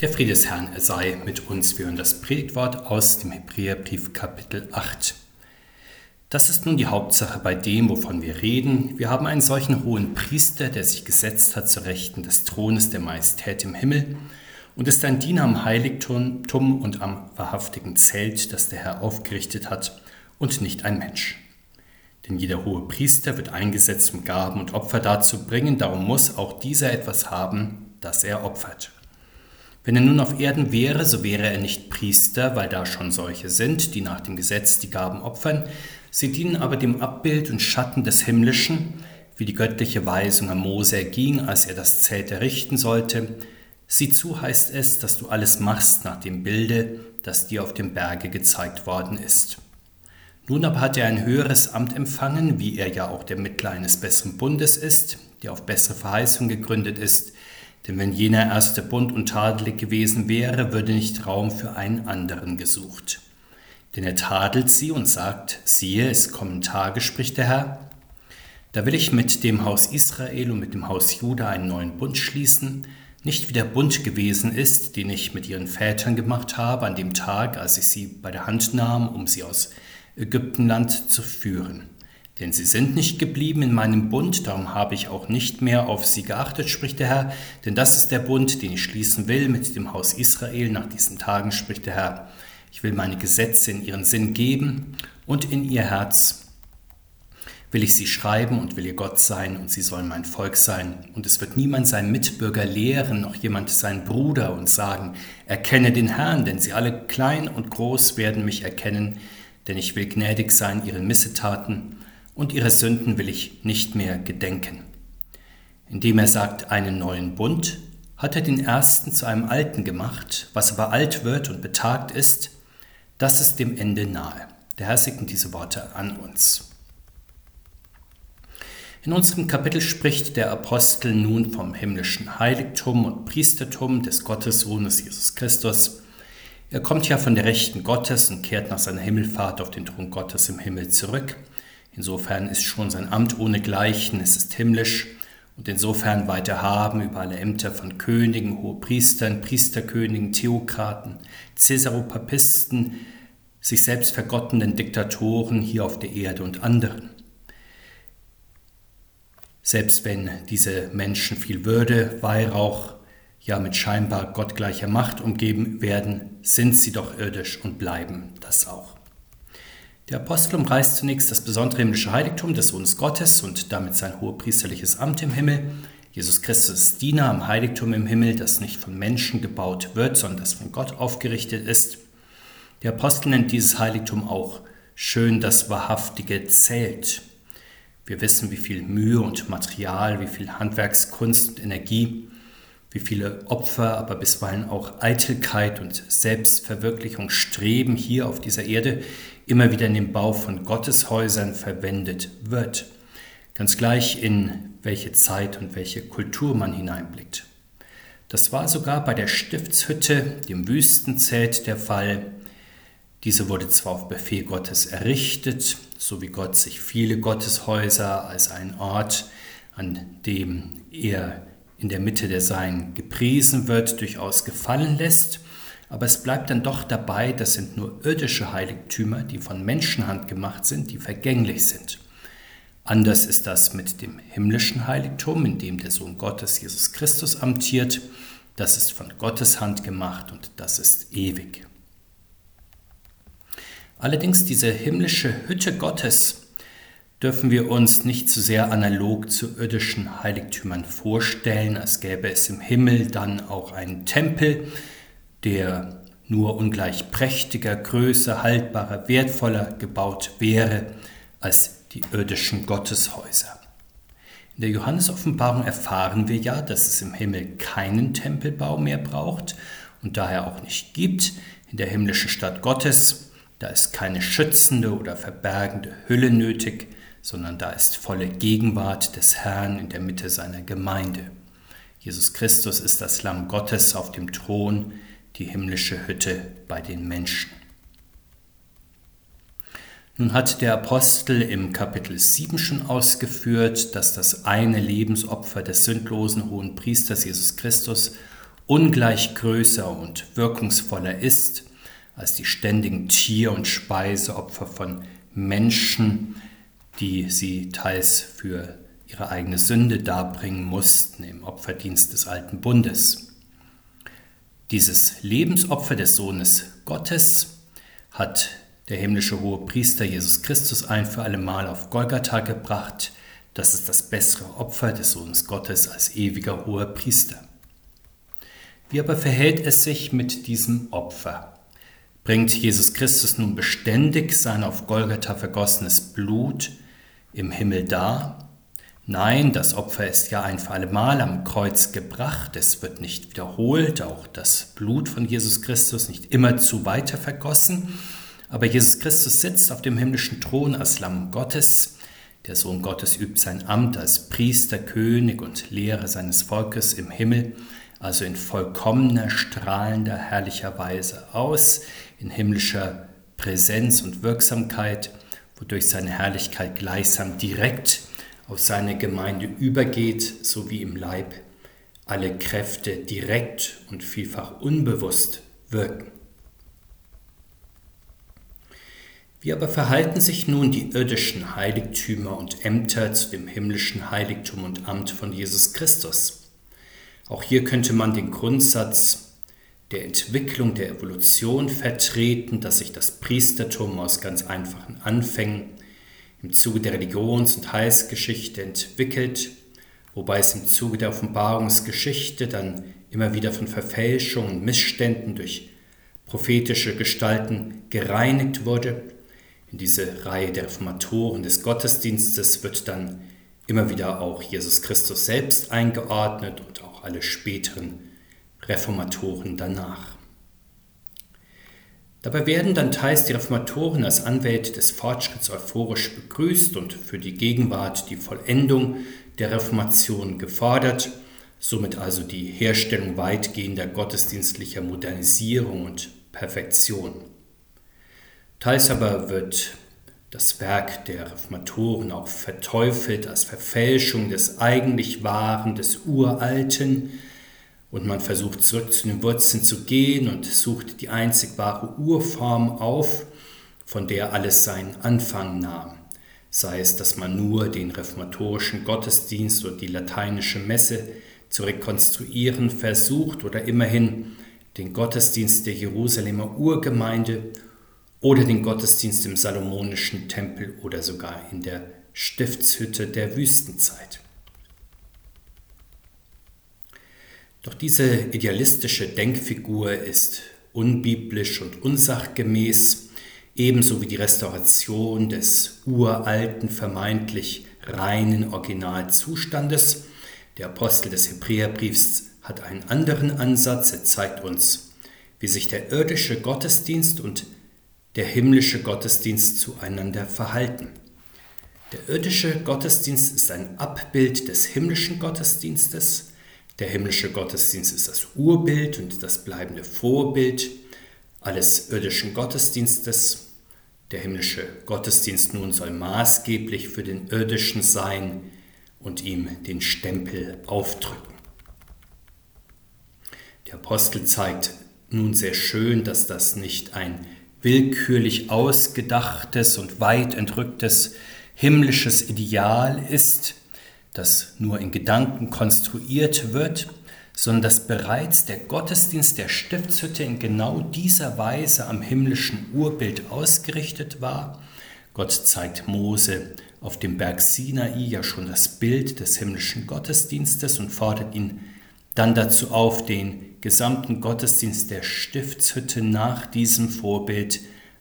Der Friede des Herrn sei mit uns. Wir hören das Predigtwort aus dem Hebräerbrief Kapitel 8. Das ist nun die Hauptsache bei dem, wovon wir reden. Wir haben einen solchen hohen Priester, der sich gesetzt hat zu Rechten des Thrones der Majestät im Himmel und ist ein Diener am Heiligtum und am wahrhaftigen Zelt, das der Herr aufgerichtet hat, und nicht ein Mensch. Denn jeder hohe Priester wird eingesetzt, um Gaben und Opfer darzubringen, darum muss auch dieser etwas haben, das er opfert. Wenn er nun auf Erden wäre, so wäre er nicht Priester, weil da schon solche sind, die nach dem Gesetz die Gaben opfern. Sie dienen aber dem Abbild und Schatten des Himmlischen, wie die göttliche Weisung am Mose erging, als er das Zelt errichten sollte. Sieh zu heißt es, dass du alles machst nach dem Bilde, das dir auf dem Berge gezeigt worden ist. Nun aber hat er ein höheres Amt empfangen, wie er ja auch der Mittler eines besseren Bundes ist, der auf bessere Verheißung gegründet ist, denn wenn jener erste Bund untadelig gewesen wäre, würde nicht Raum für einen anderen gesucht. Denn er tadelt sie und sagt, siehe, es kommen Tage, spricht der Herr, da will ich mit dem Haus Israel und mit dem Haus Juda einen neuen Bund schließen, nicht wie der Bund gewesen ist, den ich mit ihren Vätern gemacht habe an dem Tag, als ich sie bei der Hand nahm, um sie aus Ägyptenland zu führen denn sie sind nicht geblieben in meinem Bund, darum habe ich auch nicht mehr auf sie geachtet, spricht der Herr, denn das ist der Bund, den ich schließen will mit dem Haus Israel nach diesen Tagen, spricht der Herr. Ich will meine Gesetze in ihren Sinn geben und in ihr Herz will ich sie schreiben und will ihr Gott sein und sie sollen mein Volk sein. Und es wird niemand seinen Mitbürger lehren, noch jemand seinen Bruder und sagen, erkenne den Herrn, denn sie alle klein und groß werden mich erkennen, denn ich will gnädig sein ihren Missetaten und ihre Sünden will ich nicht mehr gedenken. Indem er sagt einen neuen Bund, hat er den ersten zu einem alten gemacht, was aber alt wird und betagt ist, das ist dem Ende nahe. Der Herr segne diese Worte an uns. In unserem Kapitel spricht der Apostel nun vom himmlischen Heiligtum und Priestertum des Gottessohnes Jesus Christus. Er kommt ja von der Rechten Gottes und kehrt nach seiner Himmelfahrt auf den Thron Gottes im Himmel zurück. Insofern ist schon sein Amt ohne Gleichen, es ist himmlisch und insofern weiter haben über alle Ämter von Königen, Hohepriestern, Priesterkönigen, Theokraten, Cäsaropapisten, sich selbst vergottenden Diktatoren hier auf der Erde und anderen. Selbst wenn diese Menschen viel Würde, Weihrauch, ja mit scheinbar gottgleicher Macht umgeben werden, sind sie doch irdisch und bleiben das auch. Der Apostel umreißt zunächst das besondere himmlische Heiligtum des Sohnes Gottes und damit sein hohepriesterliches Amt im Himmel. Jesus Christus ist Diener am Heiligtum im Himmel, das nicht von Menschen gebaut wird, sondern das von Gott aufgerichtet ist. Der Apostel nennt dieses Heiligtum auch schön das wahrhaftige Zelt. Wir wissen, wie viel Mühe und Material, wie viel Handwerkskunst und Energie, wie viele Opfer, aber bisweilen auch Eitelkeit und Selbstverwirklichung streben hier auf dieser Erde immer wieder in den Bau von Gotteshäusern verwendet wird. Ganz gleich in welche Zeit und welche Kultur man hineinblickt. Das war sogar bei der Stiftshütte, dem Wüstenzelt, der Fall. Diese wurde zwar auf Befehl Gottes errichtet, so wie Gott sich viele Gotteshäuser als einen Ort, an dem er in der Mitte der Sein gepriesen wird, durchaus gefallen lässt. Aber es bleibt dann doch dabei, das sind nur irdische Heiligtümer, die von Menschenhand gemacht sind, die vergänglich sind. Anders ist das mit dem himmlischen Heiligtum, in dem der Sohn Gottes Jesus Christus amtiert. Das ist von Gottes Hand gemacht und das ist ewig. Allerdings diese himmlische Hütte Gottes dürfen wir uns nicht zu sehr analog zu irdischen Heiligtümern vorstellen, als gäbe es im Himmel dann auch einen Tempel, der nur ungleich prächtiger, größer, haltbarer, wertvoller gebaut wäre als die irdischen Gotteshäuser. In der Johannesoffenbarung erfahren wir ja, dass es im Himmel keinen Tempelbau mehr braucht und daher auch nicht gibt. In der himmlischen Stadt Gottes, da ist keine schützende oder verbergende Hülle nötig, sondern da ist volle Gegenwart des Herrn in der Mitte seiner Gemeinde. Jesus Christus ist das Lamm Gottes auf dem Thron, die himmlische Hütte bei den Menschen. Nun hat der Apostel im Kapitel 7 schon ausgeführt, dass das eine Lebensopfer des sündlosen hohen Priesters Jesus Christus ungleich größer und wirkungsvoller ist als die ständigen Tier- und Speiseopfer von Menschen, die sie teils für ihre eigene Sünde darbringen mussten im Opferdienst des alten Bundes. Dieses Lebensopfer des Sohnes Gottes hat der himmlische hohe Priester Jesus Christus ein für alle Mal auf Golgatha gebracht. Das ist das bessere Opfer des Sohnes Gottes als ewiger hoher Priester. Wie aber verhält es sich mit diesem Opfer? Bringt Jesus Christus nun beständig sein auf Golgatha vergossenes Blut im Himmel dar? Nein, das Opfer ist ja ein für allemal am Kreuz gebracht, es wird nicht wiederholt, auch das Blut von Jesus Christus nicht immerzu weiter vergossen, aber Jesus Christus sitzt auf dem himmlischen Thron als Lamm Gottes, der Sohn Gottes übt sein Amt als Priester, König und Lehrer seines Volkes im Himmel, also in vollkommener, strahlender, herrlicher Weise aus, in himmlischer Präsenz und Wirksamkeit, wodurch seine Herrlichkeit gleichsam direkt auf seine Gemeinde übergeht, so wie im Leib alle Kräfte direkt und vielfach unbewusst wirken. Wie aber verhalten sich nun die irdischen Heiligtümer und Ämter zu dem himmlischen Heiligtum und Amt von Jesus Christus? Auch hier könnte man den Grundsatz der Entwicklung der Evolution vertreten, dass sich das Priestertum aus ganz einfachen Anfängen im Zuge der Religions- und Heilsgeschichte entwickelt, wobei es im Zuge der Offenbarungsgeschichte dann immer wieder von Verfälschungen und Missständen durch prophetische Gestalten gereinigt wurde. In diese Reihe der Reformatoren des Gottesdienstes wird dann immer wieder auch Jesus Christus selbst eingeordnet und auch alle späteren Reformatoren danach. Dabei werden dann teils die Reformatoren als Anwälte des Fortschritts euphorisch begrüßt und für die Gegenwart die Vollendung der Reformation gefordert, somit also die Herstellung weitgehender gottesdienstlicher Modernisierung und Perfektion. Teils aber wird das Werk der Reformatoren auch verteufelt als Verfälschung des eigentlich Wahren, des Uralten, und man versucht zurück zu den Wurzeln zu gehen und sucht die einzig wahre Urform auf, von der alles seinen Anfang nahm. Sei es, dass man nur den reformatorischen Gottesdienst oder die lateinische Messe zu rekonstruieren versucht oder immerhin den Gottesdienst der Jerusalemer Urgemeinde oder den Gottesdienst im Salomonischen Tempel oder sogar in der Stiftshütte der Wüstenzeit. Doch diese idealistische Denkfigur ist unbiblisch und unsachgemäß, ebenso wie die Restauration des uralten, vermeintlich reinen Originalzustandes. Der Apostel des Hebräerbriefs hat einen anderen Ansatz. Er zeigt uns, wie sich der irdische Gottesdienst und der himmlische Gottesdienst zueinander verhalten. Der irdische Gottesdienst ist ein Abbild des himmlischen Gottesdienstes. Der himmlische Gottesdienst ist das Urbild und das bleibende Vorbild alles irdischen Gottesdienstes. Der himmlische Gottesdienst nun soll maßgeblich für den irdischen sein und ihm den Stempel aufdrücken. Der Apostel zeigt nun sehr schön, dass das nicht ein willkürlich ausgedachtes und weit entrücktes himmlisches Ideal ist, das nur in Gedanken konstruiert wird, sondern dass bereits der Gottesdienst der Stiftshütte in genau dieser Weise am himmlischen Urbild ausgerichtet war. Gott zeigt Mose auf dem Berg Sinai ja schon das Bild des himmlischen Gottesdienstes und fordert ihn dann dazu auf, den gesamten Gottesdienst der Stiftshütte nach diesem Vorbild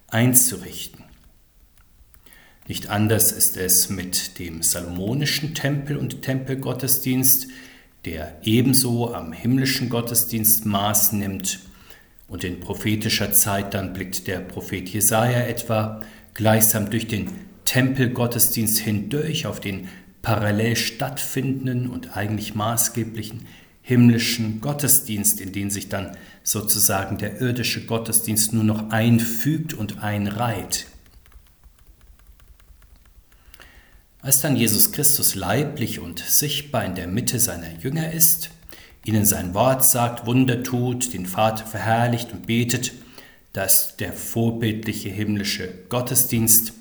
einzurichten. Nicht anders ist es mit dem salomonischen Tempel und Tempelgottesdienst, der ebenso am himmlischen Gottesdienst Maß nimmt. Und in prophetischer Zeit dann blickt der Prophet Jesaja etwa gleichsam durch den Tempelgottesdienst hindurch auf den parallel stattfindenden und eigentlich maßgeblichen himmlischen Gottesdienst, in den sich dann sozusagen der irdische Gottesdienst nur noch einfügt und einreiht. Als dann Jesus Christus leiblich und sichtbar in der Mitte seiner Jünger ist, ihnen sein Wort sagt, Wunder tut, den Vater verherrlicht und betet, dass der vorbildliche himmlische Gottesdienst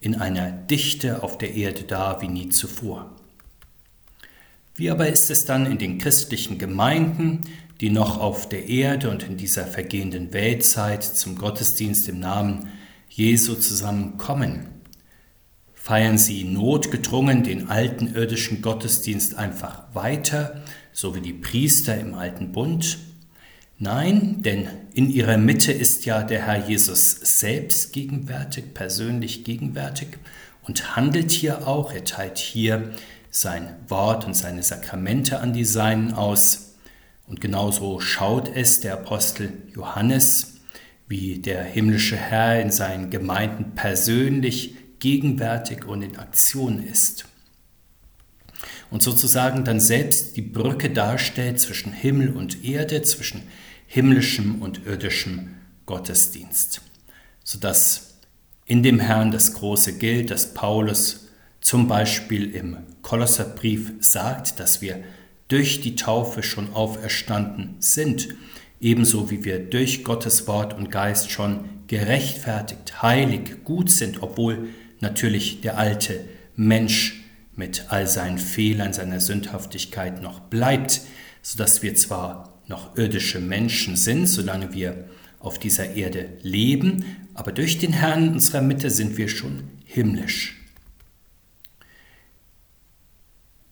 in einer Dichte auf der Erde da wie nie zuvor. Wie aber ist es dann in den christlichen Gemeinden, die noch auf der Erde und in dieser vergehenden Weltzeit zum Gottesdienst im Namen Jesu zusammenkommen? Feiern sie notgedrungen den alten irdischen Gottesdienst einfach weiter, so wie die Priester im alten Bund? Nein, denn in ihrer Mitte ist ja der Herr Jesus selbst gegenwärtig, persönlich gegenwärtig und handelt hier auch, er teilt hier sein Wort und seine Sakramente an die Seinen aus. Und genauso schaut es der Apostel Johannes, wie der himmlische Herr in seinen Gemeinden persönlich gegenwärtig und in Aktion ist. Und sozusagen dann selbst die Brücke darstellt zwischen Himmel und Erde, zwischen himmlischem und irdischem Gottesdienst, sodass in dem Herrn das große gilt, dass Paulus zum Beispiel im Kolosserbrief sagt, dass wir durch die Taufe schon auferstanden sind, ebenso wie wir durch Gottes Wort und Geist schon gerechtfertigt, heilig, gut sind, obwohl natürlich der alte Mensch mit all seinen Fehlern, seiner Sündhaftigkeit noch bleibt, sodass wir zwar noch irdische Menschen sind, solange wir auf dieser Erde leben, aber durch den Herrn in unserer Mitte sind wir schon himmlisch.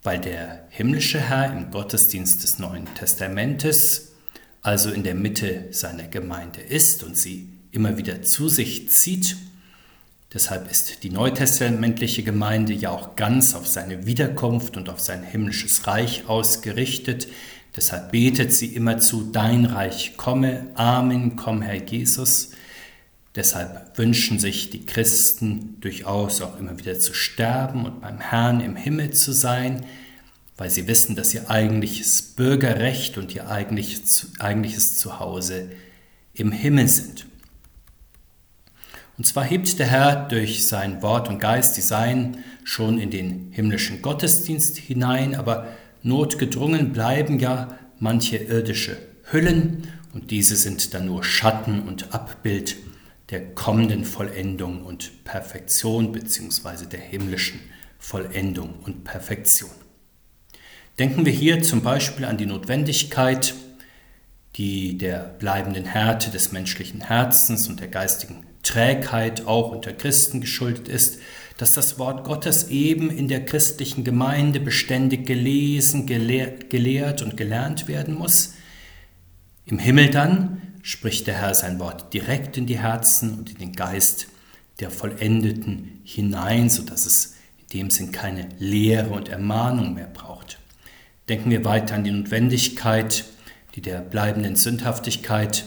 Weil der himmlische Herr im Gottesdienst des Neuen Testamentes, also in der Mitte seiner Gemeinde ist und sie immer wieder zu sich zieht, Deshalb ist die neutestamentliche Gemeinde ja auch ganz auf seine Wiederkunft und auf sein himmlisches Reich ausgerichtet, Deshalb betet sie immer zu, dein Reich komme, Amen, komm Herr Jesus. Deshalb wünschen sich die Christen durchaus auch immer wieder zu sterben und beim Herrn im Himmel zu sein, weil sie wissen, dass ihr eigentliches Bürgerrecht und ihr eigentliches, eigentliches Zuhause im Himmel sind. Und zwar hebt der Herr durch sein Wort und Geist die Sein schon in den himmlischen Gottesdienst hinein, aber Notgedrungen bleiben ja manche irdische Hüllen und diese sind dann nur Schatten und Abbild der kommenden Vollendung und Perfektion bzw. der himmlischen Vollendung und Perfektion. Denken wir hier zum Beispiel an die Notwendigkeit, die der bleibenden Härte des menschlichen Herzens und der geistigen Trägheit auch unter Christen geschuldet ist, dass das Wort Gottes eben in der christlichen Gemeinde beständig gelesen, gelehrt, gelehrt und gelernt werden muss. Im Himmel dann spricht der Herr sein Wort direkt in die Herzen und in den Geist der Vollendeten hinein, sodass es in dem Sinn keine Lehre und Ermahnung mehr braucht. Denken wir weiter an die Notwendigkeit, die der bleibenden Sündhaftigkeit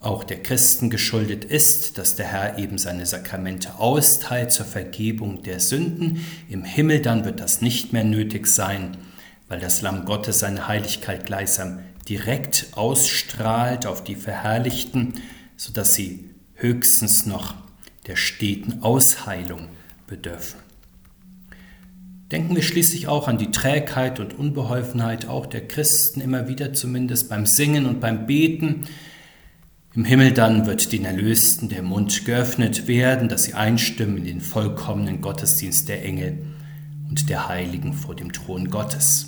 auch der Christen geschuldet ist, dass der Herr eben seine Sakramente austeilt zur Vergebung der Sünden. Im Himmel dann wird das nicht mehr nötig sein, weil das Lamm Gottes seine Heiligkeit gleichsam direkt ausstrahlt auf die Verherrlichten, sodass sie höchstens noch der steten Ausheilung bedürfen. Denken wir schließlich auch an die Trägheit und Unbeholfenheit auch der Christen immer wieder zumindest beim Singen und beim Beten, im Himmel dann wird den Erlösten der Mund geöffnet werden, dass sie einstimmen in den vollkommenen Gottesdienst der Engel und der Heiligen vor dem Thron Gottes.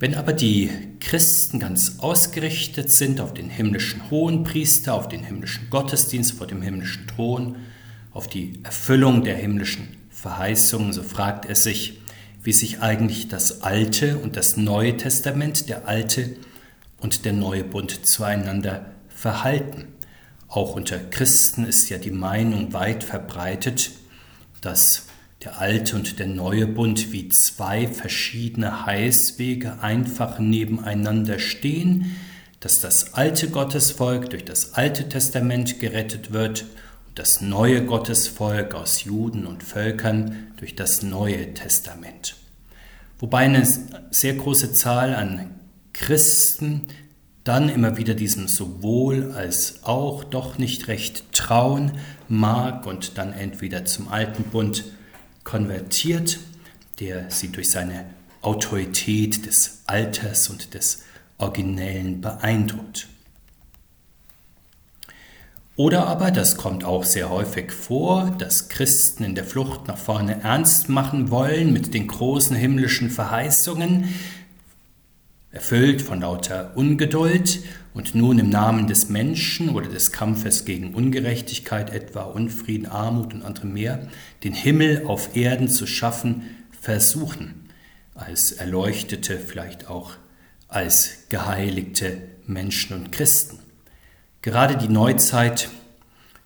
Wenn aber die Christen ganz ausgerichtet sind auf den himmlischen Hohenpriester, auf den himmlischen Gottesdienst vor dem himmlischen Thron, auf die Erfüllung der himmlischen Verheißungen, so fragt er sich, wie sich eigentlich das Alte und das Neue Testament, der Alte und der Neue Bund zueinander verhalten. Auch unter Christen ist ja die Meinung weit verbreitet, dass der alte und der neue Bund wie zwei verschiedene Heilswege einfach nebeneinander stehen, dass das alte Gottesvolk durch das alte Testament gerettet wird das neue Gottesvolk aus Juden und Völkern durch das Neue Testament. Wobei eine sehr große Zahl an Christen dann immer wieder diesem sowohl als auch doch nicht recht trauen mag und dann entweder zum alten Bund konvertiert der sie durch seine Autorität des Alters und des Originellen beeindruckt. Oder aber, das kommt auch sehr häufig vor, dass Christen in der Flucht nach vorne ernst machen wollen mit den großen himmlischen Verheißungen, erfüllt von lauter Ungeduld und nun im Namen des Menschen oder des Kampfes gegen Ungerechtigkeit, etwa Unfrieden, Armut und andere mehr, den Himmel auf Erden zu schaffen, versuchen, als Erleuchtete, vielleicht auch als geheiligte Menschen und Christen. Gerade die Neuzeit,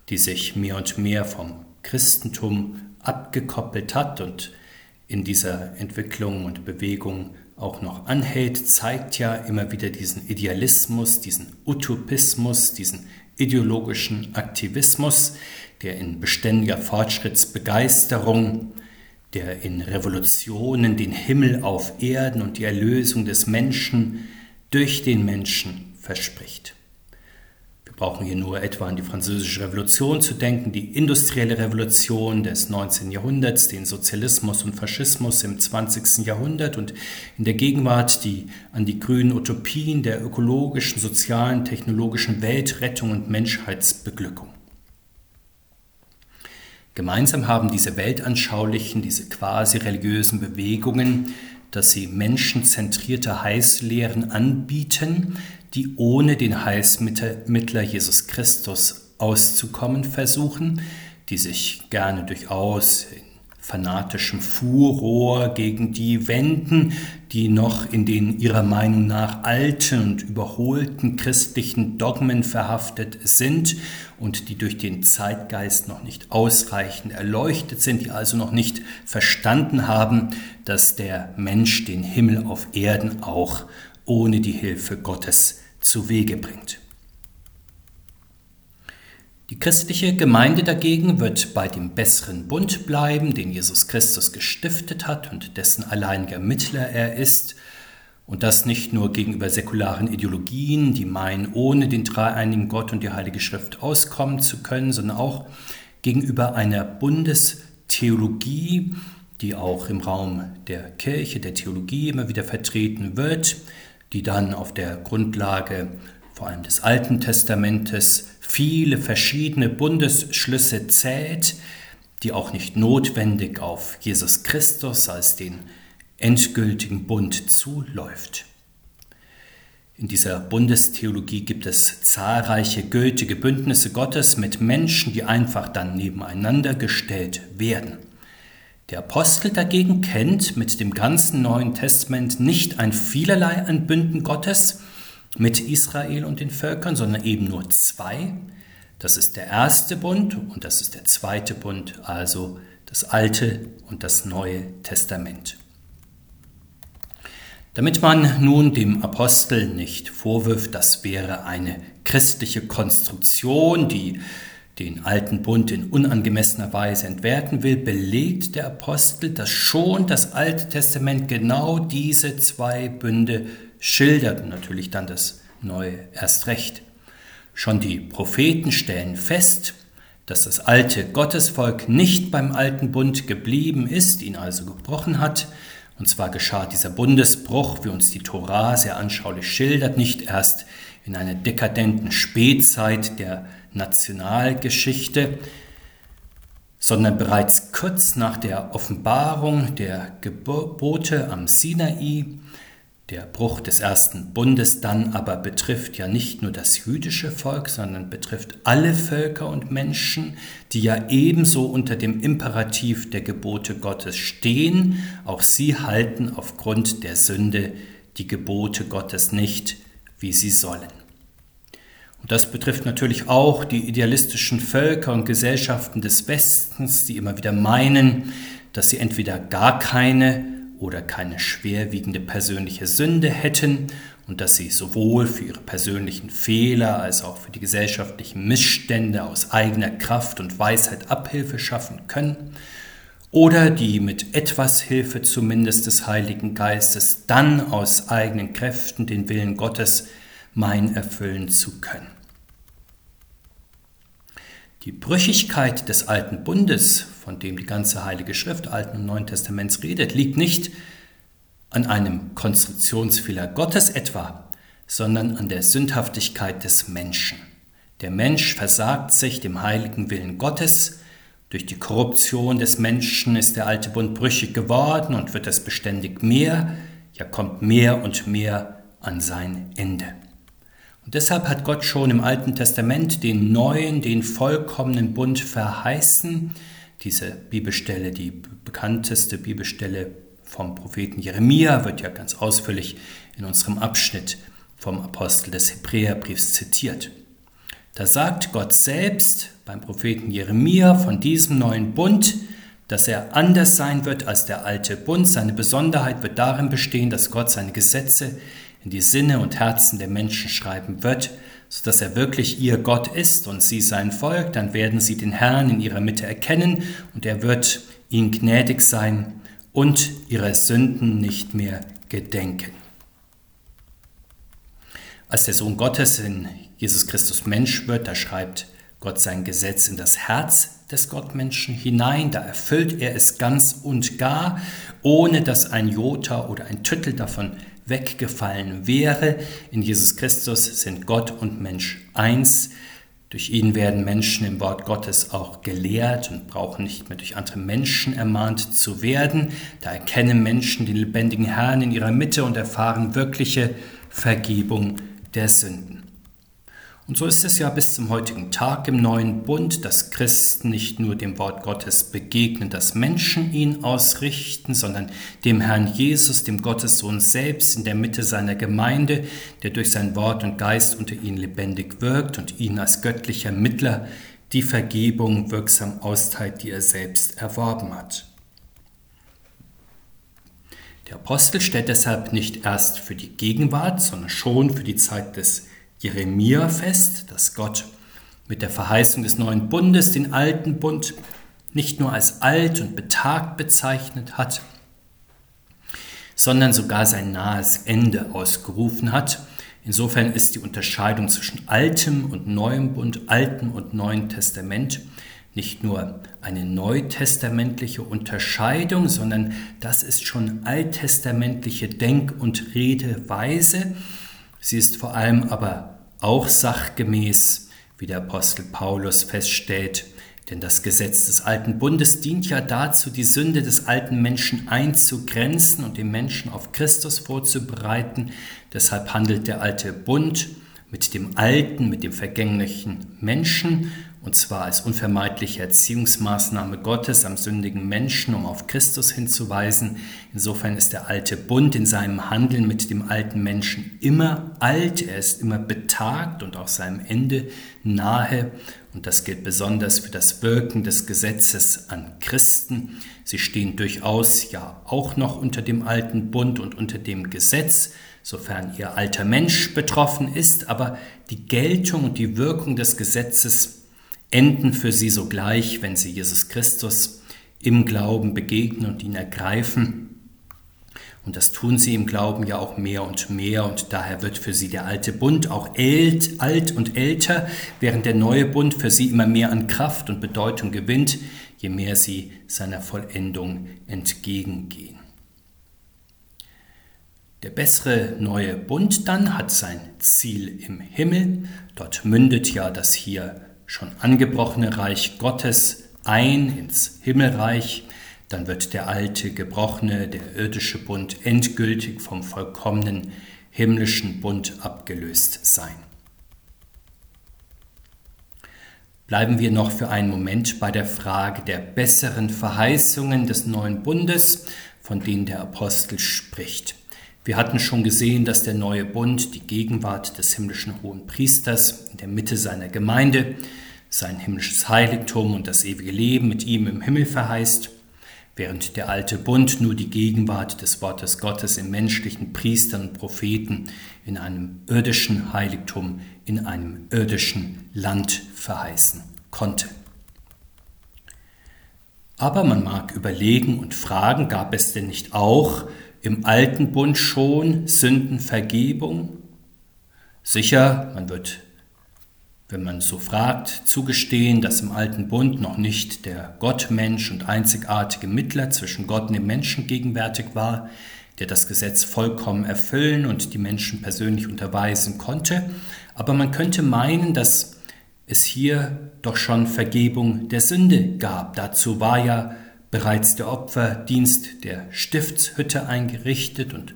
die sich mehr und mehr vom Christentum abgekoppelt hat und in dieser Entwicklung und Bewegung auch noch anhält, zeigt ja immer wieder diesen Idealismus, diesen Utopismus, diesen ideologischen Aktivismus, der in beständiger Fortschrittsbegeisterung, der in Revolutionen den Himmel auf Erden und die Erlösung des Menschen durch den Menschen verspricht. Wir brauchen hier nur etwa an die Französische Revolution zu denken, die industrielle Revolution des 19. Jahrhunderts, den Sozialismus und Faschismus im 20. Jahrhundert und in der Gegenwart die, an die grünen Utopien der ökologischen, sozialen, technologischen Weltrettung und Menschheitsbeglückung. Gemeinsam haben diese weltanschaulichen, diese quasi religiösen Bewegungen, dass sie menschenzentrierte Heißlehren anbieten, die ohne den Heilsmittler Jesus Christus auszukommen versuchen, die sich gerne durchaus in fanatischem Furor gegen die wenden, die noch in den ihrer Meinung nach alten und überholten christlichen Dogmen verhaftet sind und die durch den Zeitgeist noch nicht ausreichend erleuchtet sind, die also noch nicht verstanden haben, dass der Mensch den Himmel auf Erden auch ohne die Hilfe Gottes zu Wege bringt. Die christliche Gemeinde dagegen wird bei dem besseren Bund bleiben, den Jesus Christus gestiftet hat und dessen alleiniger Mittler er ist, und das nicht nur gegenüber säkularen Ideologien, die meinen, ohne den dreieinigen Gott und die Heilige Schrift auskommen zu können, sondern auch gegenüber einer Bundestheologie, die auch im Raum der Kirche, der Theologie immer wieder vertreten wird, die dann auf der Grundlage vor allem des Alten Testamentes viele verschiedene Bundesschlüsse zählt, die auch nicht notwendig auf Jesus Christus als den endgültigen Bund zuläuft. In dieser Bundestheologie gibt es zahlreiche gültige Bündnisse Gottes mit Menschen, die einfach dann nebeneinander gestellt werden. Der Apostel dagegen kennt mit dem ganzen Neuen Testament nicht ein vielerlei an Bünden Gottes mit Israel und den Völkern, sondern eben nur zwei. Das ist der erste Bund und das ist der zweite Bund, also das Alte und das Neue Testament. Damit man nun dem Apostel nicht vorwirft, das wäre eine christliche Konstruktion, die den alten Bund in unangemessener Weise entwerten will, belegt der Apostel, dass schon das Alte Testament genau diese zwei Bünde schildert natürlich dann das Neue erst recht. Schon die Propheten stellen fest, dass das alte Gottesvolk nicht beim alten Bund geblieben ist, ihn also gebrochen hat. Und zwar geschah dieser Bundesbruch, wie uns die Torah sehr anschaulich schildert, nicht erst in einer dekadenten Spätzeit der Nationalgeschichte, sondern bereits kurz nach der Offenbarung der Gebote am Sinai, der Bruch des ersten Bundes dann aber betrifft ja nicht nur das jüdische Volk, sondern betrifft alle Völker und Menschen, die ja ebenso unter dem Imperativ der Gebote Gottes stehen. Auch sie halten aufgrund der Sünde die Gebote Gottes nicht, wie sie sollen. Und das betrifft natürlich auch die idealistischen Völker und Gesellschaften des Westens, die immer wieder meinen, dass sie entweder gar keine oder keine schwerwiegende persönliche Sünde hätten und dass sie sowohl für ihre persönlichen Fehler als auch für die gesellschaftlichen Missstände aus eigener Kraft und Weisheit Abhilfe schaffen können, oder die mit etwas Hilfe zumindest des Heiligen Geistes dann aus eigenen Kräften den Willen Gottes mein erfüllen zu können. Die Brüchigkeit des alten Bundes, von dem die ganze Heilige Schrift Alten und Neuen Testaments redet, liegt nicht an einem Konstruktionsfehler Gottes etwa, sondern an der Sündhaftigkeit des Menschen. Der Mensch versagt sich dem heiligen Willen Gottes. Durch die Korruption des Menschen ist der alte Bund brüchig geworden und wird es beständig mehr, ja kommt mehr und mehr an sein Ende. Und deshalb hat Gott schon im Alten Testament den neuen, den vollkommenen Bund verheißen. Diese Bibelstelle, die bekannteste Bibelstelle vom Propheten Jeremia, wird ja ganz ausführlich in unserem Abschnitt vom Apostel des Hebräerbriefs zitiert. Da sagt Gott selbst beim Propheten Jeremia von diesem neuen Bund, dass er anders sein wird als der alte Bund. Seine Besonderheit wird darin bestehen, dass Gott seine Gesetze in die Sinne und Herzen der Menschen schreiben wird, sodass er wirklich ihr Gott ist und sie sein Volk. Dann werden sie den Herrn in ihrer Mitte erkennen und er wird ihnen gnädig sein und ihre Sünden nicht mehr gedenken. Als der Sohn Gottes in Jesus Christus Mensch wird, da schreibt Gott sein Gesetz in das Herz des Gottmenschen hinein, da erfüllt er es ganz und gar, ohne dass ein Jota oder ein Tüttel davon weggefallen wäre. In Jesus Christus sind Gott und Mensch eins. Durch ihn werden Menschen im Wort Gottes auch gelehrt und brauchen nicht mehr durch andere Menschen ermahnt zu werden. Da erkennen Menschen den lebendigen Herrn in ihrer Mitte und erfahren wirkliche Vergebung der Sünden. Und so ist es ja bis zum heutigen Tag im neuen Bund, dass Christen nicht nur dem Wort Gottes begegnen, dass Menschen ihn ausrichten, sondern dem Herrn Jesus, dem Gottessohn selbst in der Mitte seiner Gemeinde, der durch sein Wort und Geist unter ihnen lebendig wirkt und ihnen als göttlicher Mittler die Vergebung wirksam austeilt, die er selbst erworben hat. Der Apostel stellt deshalb nicht erst für die Gegenwart, sondern schon für die Zeit des Jeremia fest, dass Gott mit der Verheißung des neuen Bundes den alten Bund nicht nur als alt und betagt bezeichnet hat, sondern sogar sein nahes Ende ausgerufen hat. Insofern ist die Unterscheidung zwischen altem und neuem Bund, altem und neuen Testament nicht nur eine neutestamentliche Unterscheidung, sondern das ist schon alttestamentliche Denk- und Redeweise. Sie ist vor allem aber auch sachgemäß, wie der Apostel Paulus feststellt, denn das Gesetz des alten Bundes dient ja dazu, die Sünde des alten Menschen einzugrenzen und den Menschen auf Christus vorzubereiten. Deshalb handelt der alte Bund mit dem alten, mit dem vergänglichen Menschen und zwar als unvermeidliche Erziehungsmaßnahme Gottes am sündigen Menschen, um auf Christus hinzuweisen. Insofern ist der alte Bund in seinem Handeln mit dem alten Menschen immer alt, er ist immer betagt und auch seinem Ende nahe. Und das gilt besonders für das Wirken des Gesetzes an Christen. Sie stehen durchaus ja auch noch unter dem alten Bund und unter dem Gesetz, sofern ihr alter Mensch betroffen ist, aber die Geltung und die Wirkung des Gesetzes enden für sie sogleich, wenn sie Jesus Christus im Glauben begegnen und ihn ergreifen. Und das tun sie im Glauben ja auch mehr und mehr und daher wird für sie der alte Bund auch alt, alt und älter, während der neue Bund für sie immer mehr an Kraft und Bedeutung gewinnt, je mehr sie seiner Vollendung entgegengehen. Der bessere neue Bund dann hat sein Ziel im Himmel. Dort mündet ja das hier schon angebrochene Reich Gottes ein ins Himmelreich, dann wird der alte, gebrochene, der irdische Bund endgültig vom vollkommenen himmlischen Bund abgelöst sein. Bleiben wir noch für einen Moment bei der Frage der besseren Verheißungen des neuen Bundes, von denen der Apostel spricht. Wir hatten schon gesehen, dass der neue Bund die Gegenwart des himmlischen Hohen Priesters in der Mitte seiner Gemeinde, sein himmlisches Heiligtum und das ewige Leben mit ihm im Himmel verheißt, während der alte Bund nur die Gegenwart des Wortes Gottes im menschlichen Priestern und Propheten in einem irdischen Heiligtum, in einem irdischen Land verheißen konnte. Aber man mag überlegen und fragen, gab es denn nicht auch im alten Bund schon Sündenvergebung? Sicher, man wird wenn man so fragt, zugestehen, dass im alten Bund noch nicht der Gottmensch und einzigartige Mittler zwischen Gott und dem Menschen gegenwärtig war, der das Gesetz vollkommen erfüllen und die Menschen persönlich unterweisen konnte. Aber man könnte meinen, dass es hier doch schon Vergebung der Sünde gab. Dazu war ja bereits der Opferdienst der Stiftshütte eingerichtet und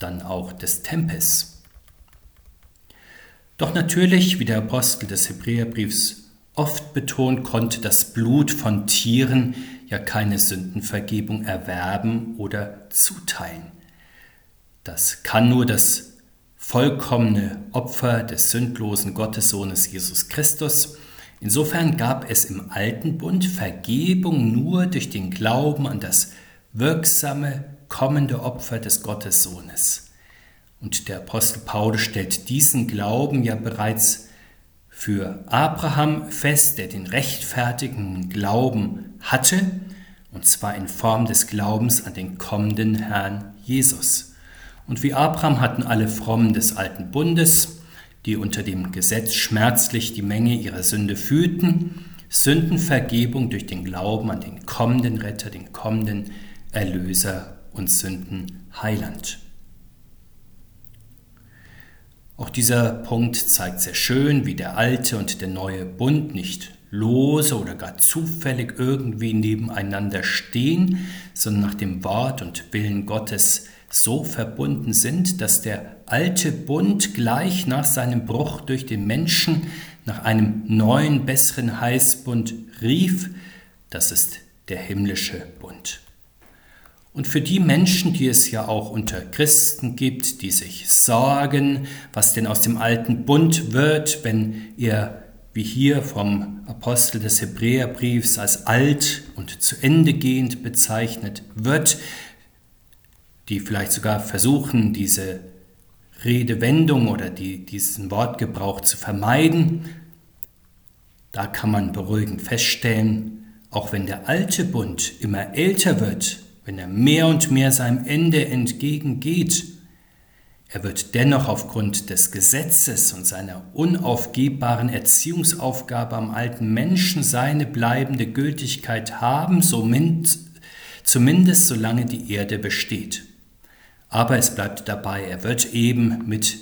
dann auch des Tempels. Doch natürlich, wie der Apostel des Hebräerbriefs oft betont, konnte das Blut von Tieren ja keine Sündenvergebung erwerben oder zuteilen. Das kann nur das vollkommene Opfer des sündlosen Gottessohnes Jesus Christus. Insofern gab es im alten Bund Vergebung nur durch den Glauben an das wirksame kommende Opfer des Gottessohnes. Und der Apostel Paulus stellt diesen Glauben ja bereits für Abraham fest, der den rechtfertigen Glauben hatte, und zwar in Form des Glaubens an den kommenden Herrn Jesus. Und wie Abraham hatten alle Frommen des alten Bundes, die unter dem Gesetz schmerzlich die Menge ihrer Sünde fühlten, Sündenvergebung durch den Glauben an den kommenden Retter, den kommenden Erlöser und Sündenheiland. Auch dieser Punkt zeigt sehr schön, wie der alte und der neue Bund nicht lose oder gar zufällig irgendwie nebeneinander stehen, sondern nach dem Wort und Willen Gottes so verbunden sind, dass der alte Bund gleich nach seinem Bruch durch den Menschen nach einem neuen, besseren Heißbund rief, das ist der himmlische Bund. Und für die Menschen, die es ja auch unter Christen gibt, die sich sorgen, was denn aus dem alten Bund wird, wenn ihr, wie hier vom Apostel des Hebräerbriefs, als alt und zu Ende gehend bezeichnet wird, die vielleicht sogar versuchen, diese Redewendung oder die, diesen Wortgebrauch zu vermeiden, da kann man beruhigend feststellen, auch wenn der alte Bund immer älter wird, wenn er mehr und mehr seinem Ende entgegengeht, er wird dennoch aufgrund des Gesetzes und seiner unaufgebbaren Erziehungsaufgabe am alten Menschen seine bleibende Gültigkeit haben, zumindest solange die Erde besteht. Aber es bleibt dabei, er wird eben mit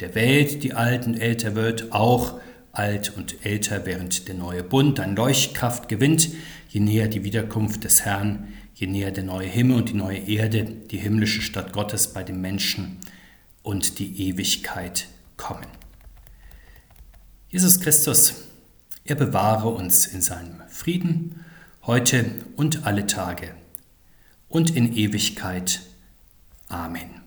der Welt, die alt und älter wird, auch alt und älter, während der neue Bund an Leuchtkraft gewinnt, je näher die Wiederkunft des Herrn je näher der neue Himmel und die neue Erde, die himmlische Stadt Gottes bei den Menschen und die Ewigkeit kommen. Jesus Christus, er bewahre uns in seinem Frieden, heute und alle Tage und in Ewigkeit. Amen.